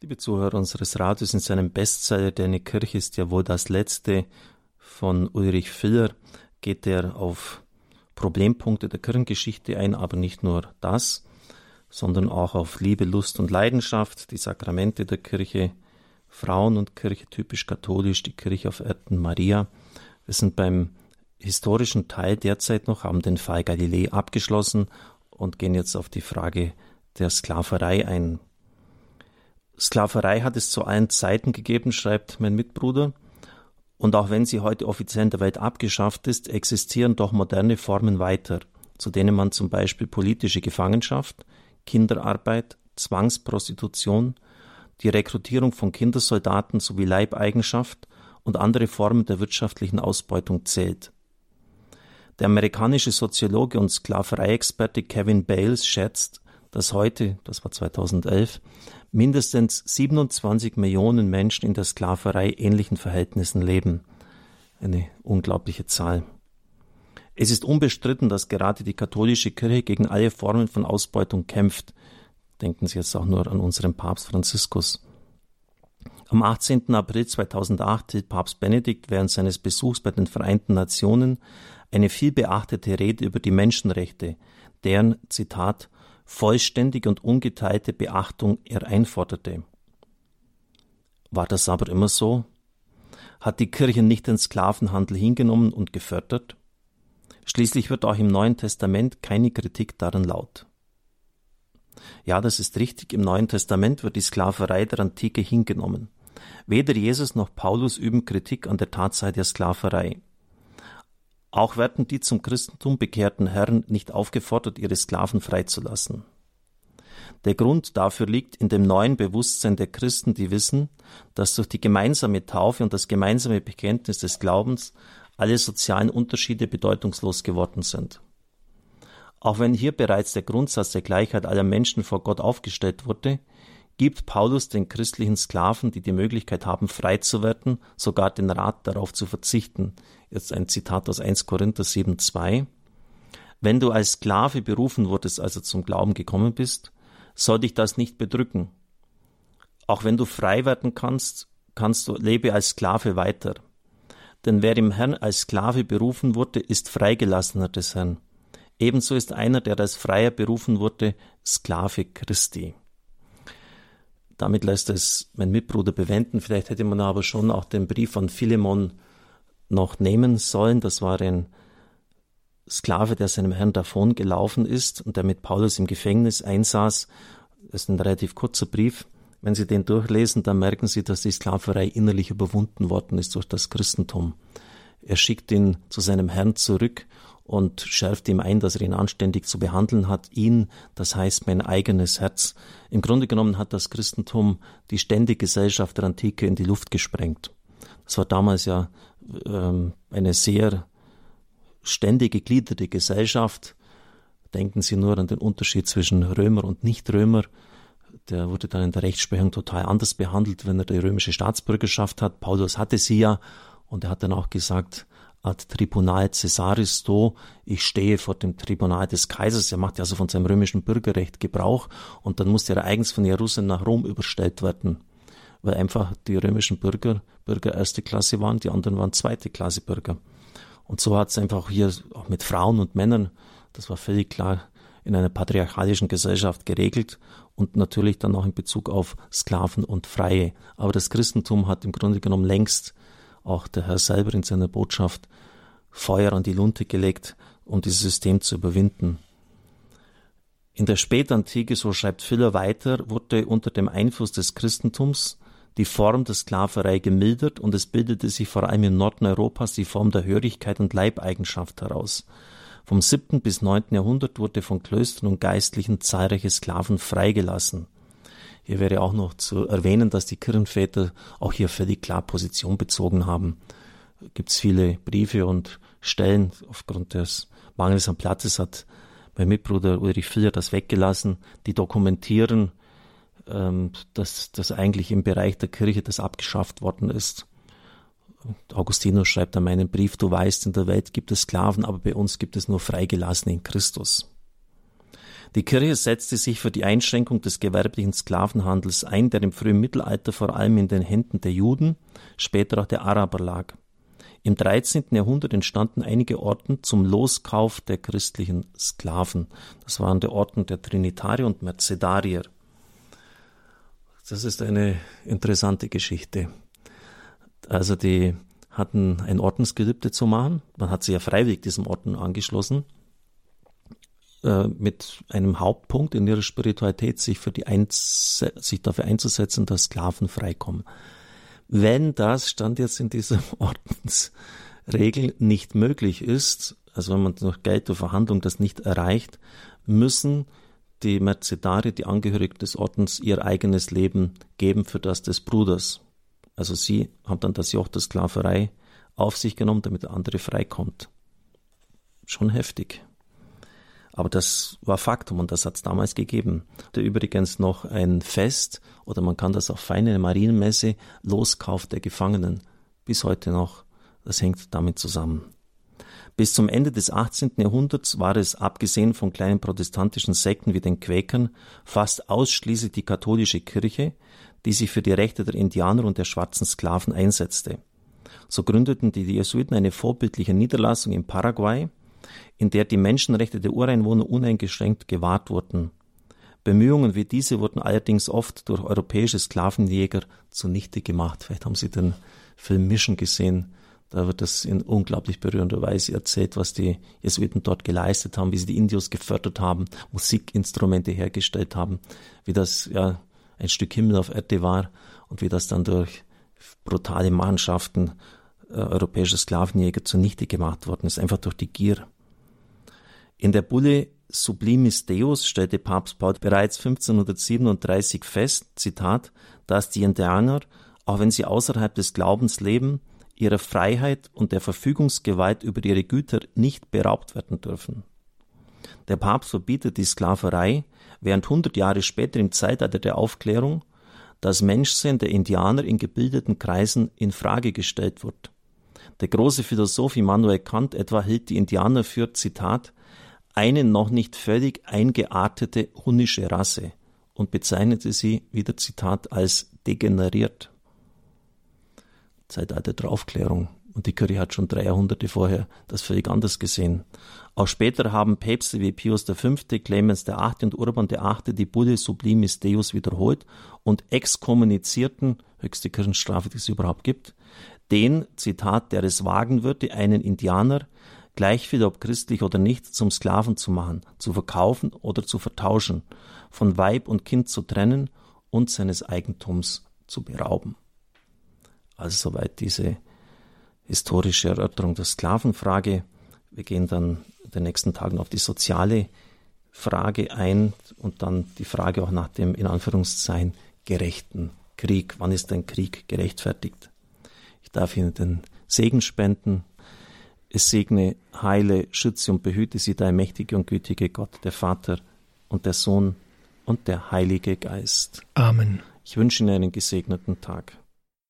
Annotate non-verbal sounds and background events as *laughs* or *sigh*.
Liebe Zuhörer unseres Radios, in seinem Bestseller Deine Kirche ist ja wohl das letzte von Ulrich Filler, geht er auf Problempunkte der Kirchengeschichte ein, aber nicht nur das, sondern auch auf Liebe, Lust und Leidenschaft, die Sakramente der Kirche, Frauen und Kirche, typisch katholisch, die Kirche auf Erden Maria. Wir sind beim historischen Teil derzeit noch, haben den Fall Galilei abgeschlossen und gehen jetzt auf die Frage der Sklaverei ein. Sklaverei hat es zu allen Zeiten gegeben, schreibt mein Mitbruder. Und auch wenn sie heute offiziell in der Welt abgeschafft ist, existieren doch moderne Formen weiter, zu denen man zum Beispiel politische Gefangenschaft, Kinderarbeit, Zwangsprostitution, die Rekrutierung von Kindersoldaten sowie Leibeigenschaft und andere Formen der wirtschaftlichen Ausbeutung zählt. Der amerikanische Soziologe und Sklavereiexperte Kevin Bales schätzt, dass heute, das war 2011, mindestens 27 Millionen Menschen in der Sklaverei ähnlichen Verhältnissen leben. Eine unglaubliche Zahl. Es ist unbestritten, dass gerade die katholische Kirche gegen alle Formen von Ausbeutung kämpft. Denken Sie jetzt auch nur an unseren Papst Franziskus. Am 18. April 2008 hielt Papst Benedikt während seines Besuchs bei den Vereinten Nationen eine vielbeachtete Rede über die Menschenrechte, deren, Zitat, vollständige und ungeteilte Beachtung er einforderte. War das aber immer so? Hat die Kirche nicht den Sklavenhandel hingenommen und gefördert? Schließlich wird auch im Neuen Testament keine Kritik daran laut. Ja, das ist richtig, im Neuen Testament wird die Sklaverei der Antike hingenommen. Weder Jesus noch Paulus üben Kritik an der Tatsache der Sklaverei. Auch werden die zum Christentum bekehrten Herren nicht aufgefordert, ihre Sklaven freizulassen. Der Grund dafür liegt in dem neuen Bewusstsein der Christen, die wissen, dass durch die gemeinsame Taufe und das gemeinsame Bekenntnis des Glaubens alle sozialen Unterschiede bedeutungslos geworden sind. Auch wenn hier bereits der Grundsatz der Gleichheit aller Menschen vor Gott aufgestellt wurde, gibt Paulus den christlichen Sklaven, die die Möglichkeit haben, frei zu werden, sogar den Rat darauf zu verzichten. Jetzt ein Zitat aus 1 Korinther 7,2. Wenn du als Sklave berufen wurdest, also zum Glauben gekommen bist, soll dich das nicht bedrücken. Auch wenn du frei werden kannst, kannst du lebe als Sklave weiter. Denn wer im Herrn als Sklave berufen wurde, ist Freigelassener des Herrn. Ebenso ist einer, der als Freier berufen wurde, Sklave Christi. Damit lässt es mein Mitbruder bewenden. Vielleicht hätte man aber schon auch den Brief von Philemon noch nehmen sollen. Das war ein Sklave, der seinem Herrn davon gelaufen ist und der mit Paulus im Gefängnis einsaß. Das ist ein relativ kurzer Brief. Wenn Sie den durchlesen, dann merken Sie, dass die Sklaverei innerlich überwunden worden ist durch das Christentum. Er schickt ihn zu seinem Herrn zurück und schärft ihm ein, dass er ihn anständig zu behandeln hat, ihn, das heißt mein eigenes Herz. Im Grunde genommen hat das Christentum die ständige Gesellschaft der Antike in die Luft gesprengt. Das war damals ja eine sehr ständig gegliederte Gesellschaft. Denken Sie nur an den Unterschied zwischen Römer und Nichtrömer. Der wurde dann in der Rechtsprechung total anders behandelt, wenn er die römische Staatsbürgerschaft hat. Paulus hatte sie ja und er hat dann auch gesagt, ad Tribunal Caesaris do, ich stehe vor dem Tribunal des Kaisers. Er macht ja also von seinem römischen Bürgerrecht Gebrauch und dann musste er eigens von Jerusalem nach Rom überstellt werden, weil einfach die römischen Bürger Bürger erste Klasse waren, die anderen waren zweite Klasse Bürger. Und so hat es einfach hier auch mit Frauen und Männern, das war völlig klar, in einer patriarchalischen Gesellschaft geregelt und natürlich dann auch in Bezug auf Sklaven und Freie. Aber das Christentum hat im Grunde genommen längst auch der Herr selber in seiner Botschaft Feuer an die Lunte gelegt, um dieses System zu überwinden. In der Spätantike, so schreibt Filler weiter, wurde unter dem Einfluss des Christentums die Form der Sklaverei gemildert und es bildete sich vor allem im Norden Europas die Form der Hörigkeit und Leibeigenschaft heraus. Vom 7. bis 9. Jahrhundert wurde von Klöstern und Geistlichen zahlreiche Sklaven freigelassen. Hier wäre auch noch zu erwähnen, dass die Kirchenväter auch hier völlig klar Position bezogen haben. Gibt es viele Briefe und Stellen aufgrund des Mangels an Platzes hat mein Mitbruder Ulrich Filler das weggelassen, die dokumentieren, ähm, dass das eigentlich im Bereich der Kirche das abgeschafft worden ist. Augustinus schreibt an meinen Brief, du weißt, in der Welt gibt es Sklaven, aber bei uns gibt es nur Freigelassene in Christus. Die Kirche setzte sich für die Einschränkung des gewerblichen Sklavenhandels ein, der im frühen Mittelalter vor allem in den Händen der Juden, später auch der Araber lag. Im 13. Jahrhundert entstanden einige Orden zum Loskauf der christlichen Sklaven. Das waren der Orden der Trinitarier und Mercedarier. Das ist eine interessante Geschichte. Also die hatten ein Ordensgelübde zu machen. Man hat sich ja freiwillig diesem Orden angeschlossen äh, mit einem Hauptpunkt in ihrer Spiritualität, sich, für die sich dafür einzusetzen, dass Sklaven freikommen. Wenn das, stand jetzt in dieser *laughs* Ordensregel, nicht möglich ist, also wenn man durch Geld oder Verhandlung das nicht erreicht, müssen die Mercedari, die Angehörigen des Ordens, ihr eigenes Leben geben für das des Bruders. Also sie haben dann das Joch der Sklaverei auf sich genommen, damit der andere freikommt. Schon heftig. Aber das war Faktum und das hat es damals gegeben. Da übrigens noch ein Fest, oder man kann das auch feine eine Marienmesse, Loskauf der Gefangenen. Bis heute noch. Das hängt damit zusammen. Bis zum Ende des 18. Jahrhunderts war es, abgesehen von kleinen protestantischen Sekten wie den Quäkern, fast ausschließlich die katholische Kirche, die sich für die Rechte der Indianer und der schwarzen Sklaven einsetzte. So gründeten die Jesuiten eine vorbildliche Niederlassung in Paraguay, in der die Menschenrechte der Ureinwohner uneingeschränkt gewahrt wurden. Bemühungen wie diese wurden allerdings oft durch europäische Sklavenjäger zunichte gemacht. Vielleicht haben Sie den Film Mission gesehen. Da wird das in unglaublich berührender Weise erzählt, was die Jesuiten dort geleistet haben, wie sie die Indios gefördert haben, Musikinstrumente hergestellt haben, wie das ja ein Stück Himmel auf Erde war und wie das dann durch brutale Mannschaften äh, europäischer Sklavenjäger zunichte gemacht worden ist, einfach durch die Gier. In der Bulle Sublimis Deus stellte Papst Paul bereits 1537 fest, Zitat, dass die Indianer, auch wenn sie außerhalb des Glaubens leben, ihrer Freiheit und der Verfügungsgewalt über ihre Güter nicht beraubt werden dürfen. Der Papst verbietet die Sklaverei, während hundert Jahre später im Zeitalter der Aufklärung das Menschsein der Indianer in gebildeten Kreisen in Frage gestellt wird. Der große Philosoph Immanuel Kant etwa hielt die Indianer für, Zitat, eine noch nicht völlig eingeartete hunnische Rasse und bezeichnete sie, wieder Zitat, als degeneriert. Zeitalter der Aufklärung. Und die Kirche hat schon drei Jahrhunderte vorher das völlig anders gesehen. Auch später haben Päpste wie Pius V., Clemens VIII. und Urban VIII. die Bulle Sublimis Deus wiederholt und exkommunizierten, höchste Kirchenstrafe, die es überhaupt gibt, den, Zitat, der es wagen würde, einen Indianer, gleichviel ob christlich oder nicht, zum Sklaven zu machen, zu verkaufen oder zu vertauschen, von Weib und Kind zu trennen und seines Eigentums zu berauben. Also soweit diese historische Erörterung der Sklavenfrage. Wir gehen dann in den nächsten Tagen auf die soziale Frage ein und dann die Frage auch nach dem in Anführungszeichen gerechten Krieg. Wann ist ein Krieg gerechtfertigt? Ich darf Ihnen den Segen spenden. Es segne, heile, schütze und behüte Sie, der mächtige und gütige Gott, der Vater und der Sohn und der Heilige Geist. Amen. Ich wünsche Ihnen einen gesegneten Tag.